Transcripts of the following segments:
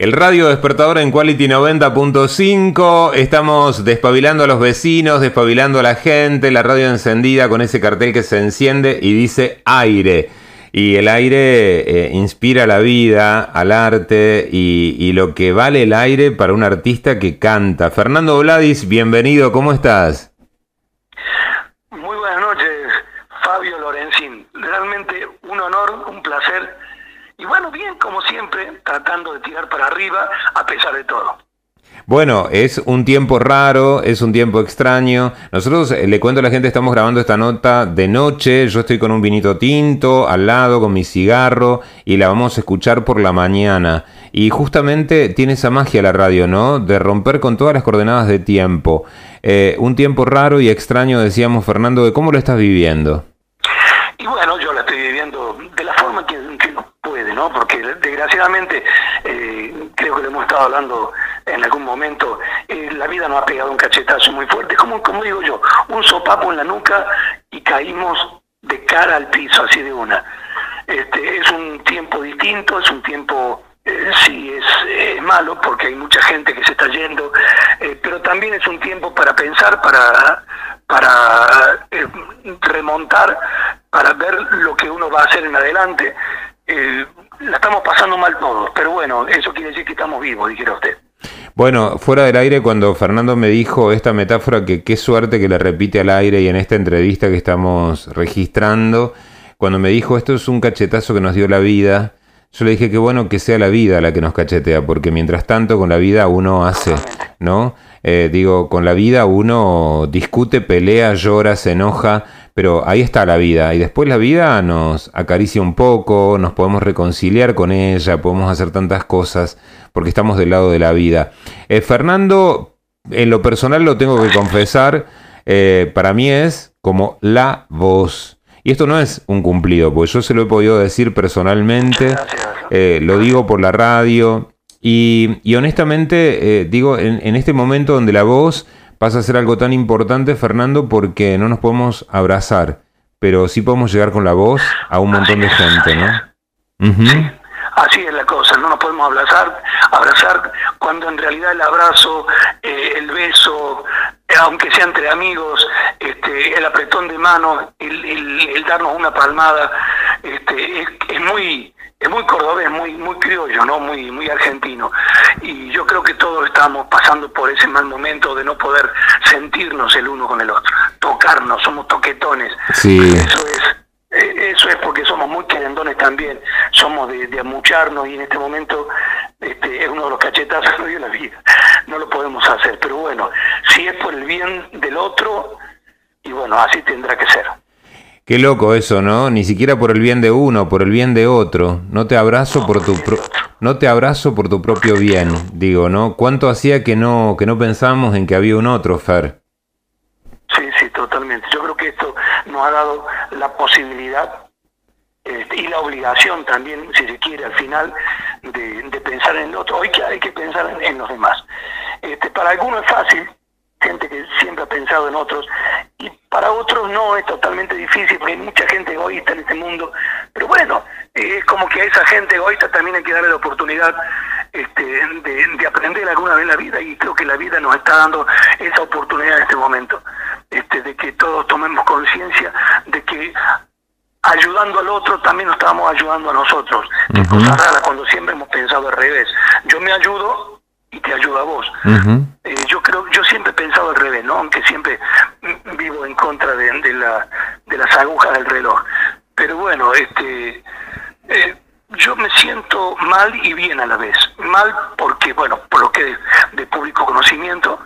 El radio despertador en Quality 90.5. Estamos despabilando a los vecinos, despabilando a la gente. La radio encendida con ese cartel que se enciende y dice aire. Y el aire eh, inspira la vida, al arte y, y, lo que vale el aire para un artista que canta. Fernando Vladis, bienvenido, ¿cómo estás? Muy buenas noches, Fabio Lorenzín. Realmente un honor, un placer y bueno, bien, como siempre, tratando de tirar para arriba a pesar de todo. Bueno, es un tiempo raro, es un tiempo extraño. Nosotros, eh, le cuento a la gente, estamos grabando esta nota de noche. Yo estoy con un vinito tinto al lado, con mi cigarro, y la vamos a escuchar por la mañana. Y justamente tiene esa magia la radio, ¿no? De romper con todas las coordenadas de tiempo. Eh, un tiempo raro y extraño, decíamos, Fernando, de cómo lo estás viviendo. Y bueno, yo la estoy viviendo de la forma que, que puede, ¿no? Porque desgraciadamente, eh, creo que lo hemos estado hablando en algún momento, eh, la vida nos ha pegado un cachetazo muy fuerte, como, como digo yo, un sopapo en la nuca y caímos de cara al piso, así de una. Este, es un tiempo distinto, es un tiempo, eh, sí, es, malo porque hay mucha gente que se está yendo, eh, pero también es un tiempo para pensar, para, para remontar, para ver lo que uno va a hacer en adelante eh, la estamos pasando mal todos, pero bueno, eso quiere decir que estamos vivos, dijera usted. Bueno, fuera del aire, cuando Fernando me dijo esta metáfora, que qué suerte que le repite al aire y en esta entrevista que estamos registrando, cuando me dijo esto es un cachetazo que nos dio la vida, yo le dije que bueno que sea la vida la que nos cachetea, porque mientras tanto con la vida uno hace, ¿no? Eh, digo, con la vida uno discute, pelea, llora, se enoja, pero ahí está la vida. Y después la vida nos acaricia un poco, nos podemos reconciliar con ella, podemos hacer tantas cosas porque estamos del lado de la vida. Eh, Fernando, en lo personal lo tengo que confesar, eh, para mí es como la voz. Y esto no es un cumplido, porque yo se lo he podido decir personalmente, eh, lo digo por la radio. Y, y honestamente, digo, en, en este momento donde la voz pasa a ser algo tan importante, Fernando, porque no nos podemos abrazar, pero sí podemos llegar con la voz a un montón de gente, ¿no? Sí, así es la cosa, no nos podemos abrazar, abrazar cuando en realidad el abrazo, eh, el beso, eh, aunque sea entre amigos, este, el apretón de mano, el, el, darnos una palmada, este, es, es muy es muy cordobés, muy muy criollo, no, muy muy argentino. Y yo creo que todos estamos pasando por ese mal momento de no poder sentirnos el uno con el otro, tocarnos, somos toquetones. Sí. Eso es eh, eso es porque somos muy querendones también, somos de, de amucharnos y en este momento este, es uno de los cachetazos que dio la vida. No lo podemos hacer, pero bueno, si es por el bien del otro, y bueno, así tendrá que ser. Qué loco eso, ¿no? Ni siquiera por el bien de uno, por el bien de otro. No te abrazo por tu pro no te abrazo por tu propio bien, digo, ¿no? ¿Cuánto hacía que no que no pensamos en que había un otro, Fer? Sí, sí, totalmente. Yo creo que esto nos ha dado la posibilidad este, y la obligación también, si se quiere, al final, de, de pensar en el otro. Hoy que hay que pensar en, en los demás. Este, para algunos es fácil, gente que siempre ha pensado en otros, para otros no, es totalmente difícil, porque hay mucha gente egoísta en este mundo, pero bueno, eh, es como que a esa gente egoísta también hay que darle la oportunidad este, de, de, aprender alguna vez la vida, y creo que la vida nos está dando esa oportunidad en este momento, este, de que todos tomemos conciencia de que ayudando al otro también nos estamos ayudando a nosotros. Uh -huh. cosa rara cuando siempre hemos pensado al revés. Yo me ayudo y te ayuda a vos. Uh -huh. eh, yo creo, yo siempre he pensado al revés, ¿no? Aunque siempre vivo en contra de, de, de las agujas del reloj. Pero bueno, este, eh, yo me siento mal y bien a la vez. Mal porque, bueno, por lo que de, de público conocimiento,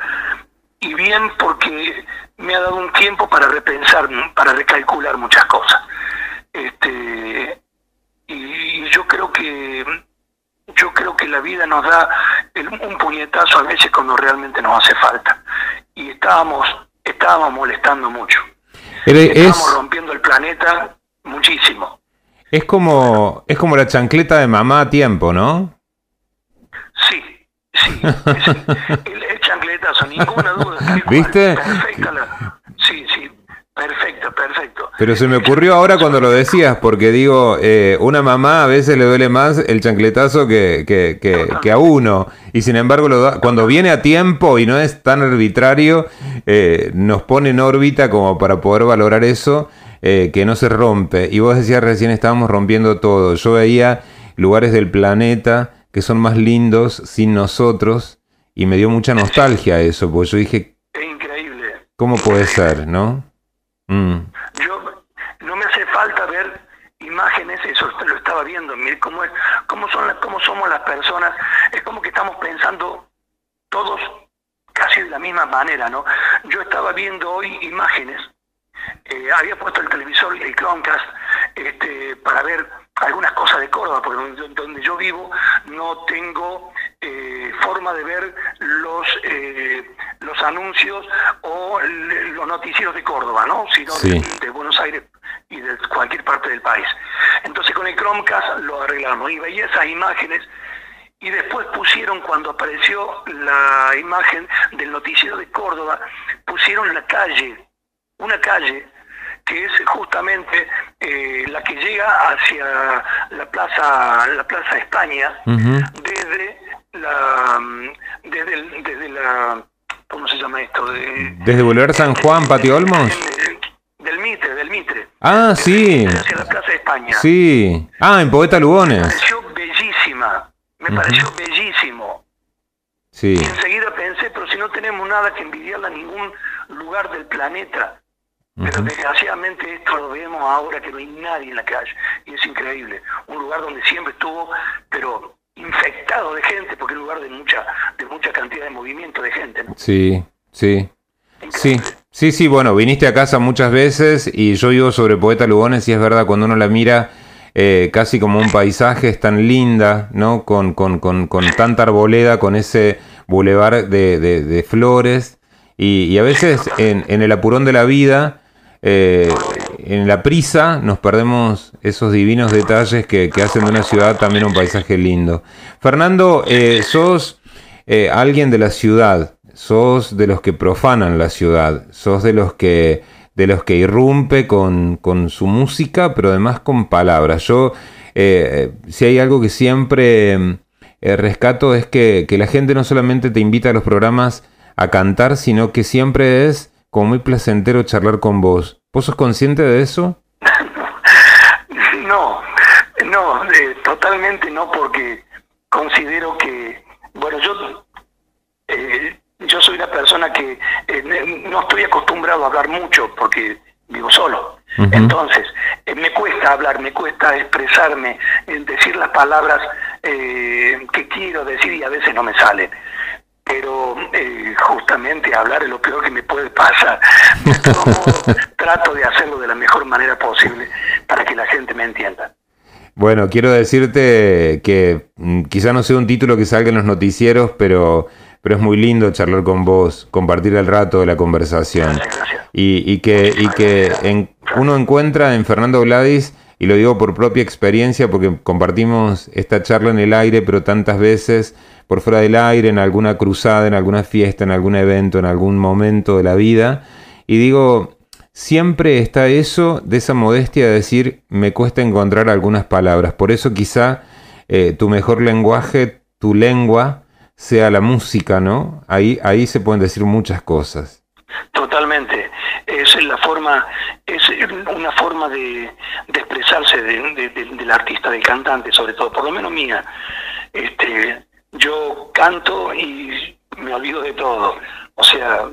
y bien porque me ha dado un tiempo para repensar, para recalcular muchas cosas. Este, y yo creo que yo creo que la vida nos da el, un puñetazo a veces cuando realmente nos hace falta. Y estábamos, estábamos molestando mucho. Estábamos es... rompiendo el planeta muchísimo. Es como, es como la chancleta de mamá a tiempo, ¿no? Sí, sí. Es el, el, chancletazo, ninguna duda. ¿Viste? Perfecta la, sí, sí, perfecto, perfecto. Pero se me ocurrió ahora cuando lo decías, porque digo, eh, una mamá a veces le duele más el chancletazo que, que, que, a uno. Y sin embargo, lo cuando viene a tiempo y no es tan arbitrario, eh, nos pone en órbita como para poder valorar eso, eh, que no se rompe. Y vos decías recién estábamos rompiendo todo. Yo veía lugares del planeta que son más lindos sin nosotros y me dio mucha nostalgia eso, porque yo dije... Es increíble. ¿Cómo puede ser, no? Mm. Yo, no me hace falta ver imágenes, eso lo estaba viendo, mire cómo, es, cómo, son, cómo somos las personas, es como que estamos pensando todos casi de la misma manera, ¿no? Yo estaba viendo hoy imágenes, eh, había puesto el televisor, el Chromecast, este, para ver algunas cosas de Córdoba, porque donde, yo vivo no tengo eh, forma de ver los eh, los anuncios o los noticieros de Córdoba, ¿no? sino de, Buenos Aires y de cualquier parte del país. Entonces con el Chromecast lo arreglamos. Y veía esas imágenes y después pusieron, cuando apareció la imagen del noticiero de Córdoba, pusieron la calle, una calle que es justamente eh, la que llega hacia la plaza la plaza España desde la desde, desde la cómo se llama esto desde Boulevard San Juan Patio Olmos Mitre del Mitre. Ah sí. Hacia la plaza España. Sí. Ah en Poeta Lugones. Me pareció bellísima. Me pareció bellísimo. Sí. Y enseguida pensé pero si no tenemos nada que envidiarle a ningún lugar del planeta. Pero desgraciadamente esto lo vemos ahora que no hay nadie en la calle. Y es increíble. Un lugar donde siempre estuvo, pero infectado de gente, porque es un lugar de mucha, de mucha cantidad de movimiento de gente. Sí, sí. Sí, sí, sí, bueno, viniste a casa muchas veces y yo digo sobre Poeta Lugones y es verdad, cuando uno la mira eh, casi como un paisaje, es tan linda, ¿no? Con, con, con, con tanta arboleda, con ese bulevar de, de, flores y, a veces en, en el apurón de la vida eh, en la prisa nos perdemos esos divinos detalles que, hacen de una ciudad también un paisaje lindo. Fernando, eh, sos eh, alguien de la ciudad, sos de los que profanan la ciudad, sos de los que de los que irrumpe con, su música, pero además con palabras. Yo, si hay algo que siempre rescato es que, que la gente no solamente te invita a los programas a cantar, sino que siempre es como muy placentero charlar con vos. ¿Vos sos consciente de eso? no, no, eh, totalmente no, porque considero que, bueno, yo, eh, yo soy una persona que eh, no estoy acostumbrado a hablar mucho porque vivo solo. Entonces, me cuesta hablar, me cuesta expresarme, decir las palabras que quiero decir y a veces no me salen pero eh, justamente hablar es lo peor que me puede pasar. trato de hacerlo de la mejor manera posible para que la gente me entienda. Bueno, quiero decirte que mm, quizá no sea un título que salga en los noticieros, pero, pero es muy lindo charlar con vos, compartir el rato de la conversación. Y, que, y que uno encuentra en Fernando Gladys, y lo digo por propia experiencia, porque compartimos esta charla en el aire, pero tantas veces por fuera del aire, en alguna cruzada, en alguna fiesta, en algún evento, en algún momento de la vida. Y digo, siempre está eso de esa modestia de decir, me cuesta encontrar algunas palabras. Por eso quizá eh, tu mejor lenguaje, tu lengua, sea la música, ¿no? Ahí, ahí se pueden decir muchas cosas. Totalmente. Es la forma, es una forma de, expresarse del artista, del cantante, sobre todo, por lo menos mía. Este, yo canto y me olvido de todo. O sea,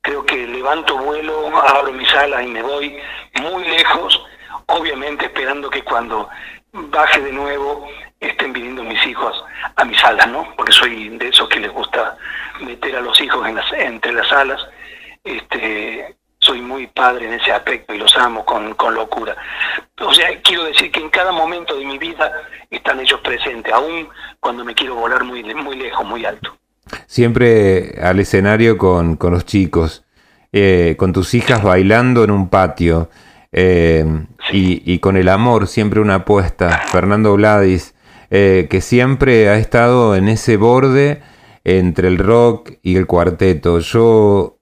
creo que levanto vuelo, abro mis alas y me voy muy lejos, obviamente esperando que cuando baje de nuevo mis hijos a mis alas, ¿no? Porque soy de esos que les gusta meter a los hijos en las, entre las alas. Este, soy muy padre en ese aspecto y los amo con, con, locura. O sea, quiero decir que en cada momento de mi vida están ellos presentes, aún cuando me quiero volar muy, muy lejos, muy alto. Siempre al escenario con, con los chicos, eh, con tus hijas bailando en un patio eh, y, y, con el amor, siempre una apuesta. Fernando Vladis, eh, que siempre ha estado en ese borde entre el rock y el cuarteto. Yo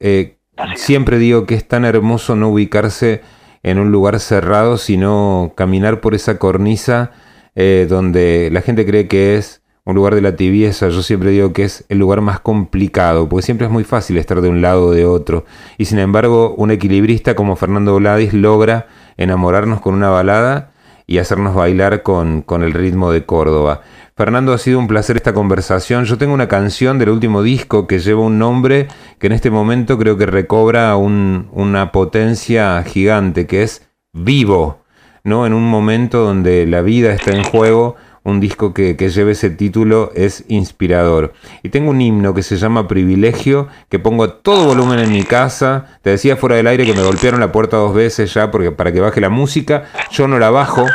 siempre digo que es tan hermoso no ubicarse en un lugar cerrado, sino caminar por esa cornisa eh, donde la gente cree que es un lugar de la tibieza. Yo siempre digo que es el lugar más complicado, porque siempre es muy fácil estar de un lado o de otro. Y sin embargo, un equilibrista como Fernando Vladis logra enamorarnos con una balada y hacernos bailar con, con el ritmo de Córdoba. Fernando, ha sido un placer esta conversación. Yo tengo una canción del último disco que lleva un nombre que en este momento creo que recobra una potencia gigante, que es Vivo, ¿no? En un momento donde la vida está en juego, un disco que, lleve ese título es inspirador. Y tengo un himno que se llama Privilegio, que pongo todo volumen en mi casa. Te decía fuera del aire que me golpearon la puerta dos veces ya porque, para que baje la música. Yo no la bajo.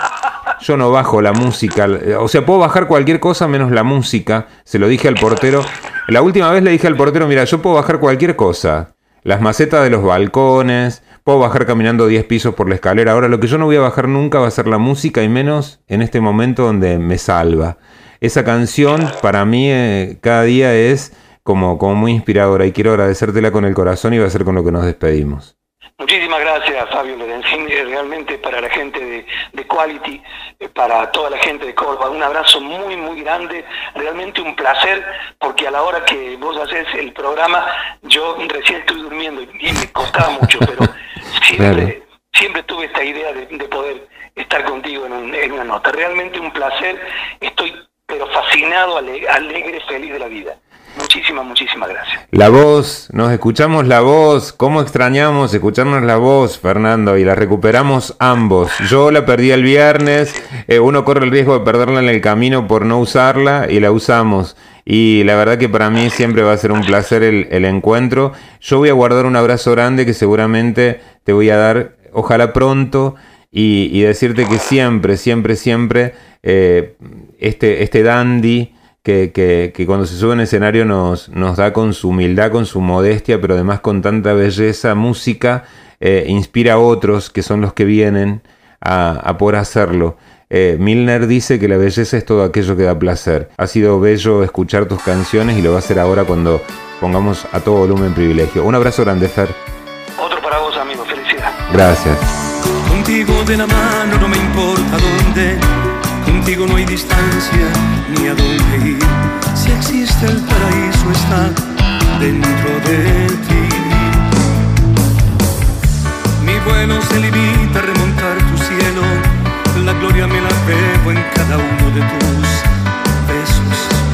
Yo no bajo la música. O sea, puedo bajar cualquier cosa menos la música. Se lo dije al portero. La última vez le dije al portero, mira, yo puedo bajar cualquier cosa. Las macetas de los balcones, puedo bajar caminando 10 pisos por la escalera. Ahora lo que yo no voy a bajar nunca va a ser la música y menos en este momento donde me salva. Esa canción para mí eh, cada día es como, como muy inspiradora y quiero agradecértela con el corazón y va a ser con lo que nos despedimos. Muchísimas gracias, Fabio Lorenzini, realmente para la gente de, Quality, para toda la gente de Córdoba. Un abrazo muy, muy grande, realmente un placer, porque a la hora que vos haces el programa, yo recién estoy durmiendo y me costaba mucho, pero siempre, siempre tuve esta idea de, poder estar contigo en, en, una nota. Realmente un placer, estoy pero fascinado, alegre, feliz de la vida. Muchísimas, muchísimas gracias. La voz, nos escuchamos la voz, cómo extrañamos escucharnos la voz, Fernando, y la recuperamos ambos. Yo la perdí el viernes, eh, uno corre el riesgo de perderla en el camino por no usarla y la usamos. Y la verdad que para mí siempre va a ser un placer el, encuentro. Yo voy a guardar un abrazo grande que seguramente te voy a dar, ojalá pronto, y, decirte que siempre, siempre, siempre, eh, este, este dandy que, cuando se sube en escenario nos, nos da con su humildad, con su modestia, pero además con tanta belleza, música, eh, inspira a otros que son los que vienen a, poder hacerlo. Eh, Milner dice que la belleza es todo aquello que da placer. Ha sido bello escuchar tus canciones y lo va a hacer ahora cuando pongamos a todo volumen privilegio. Un abrazo grande, Fer. Otro para vos, amigo. Felicidad. Gracias. Contigo de la mano, no me importa dónde Contigo no hay distancia ni a dónde ir. Si existe el paraíso está dentro de ti. Mi vuelo se limita a remontar tu cielo. La gloria me la bebo en cada uno de tus besos.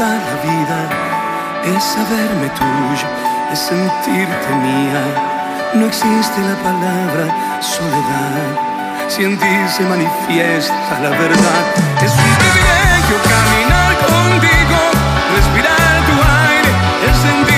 La vida es saberme tuyo, es sentirte mía. No existe la palabra soledad, si en ti se manifiesta la verdad. Es un privilegio caminar contigo, respirar tu aire, es sentirme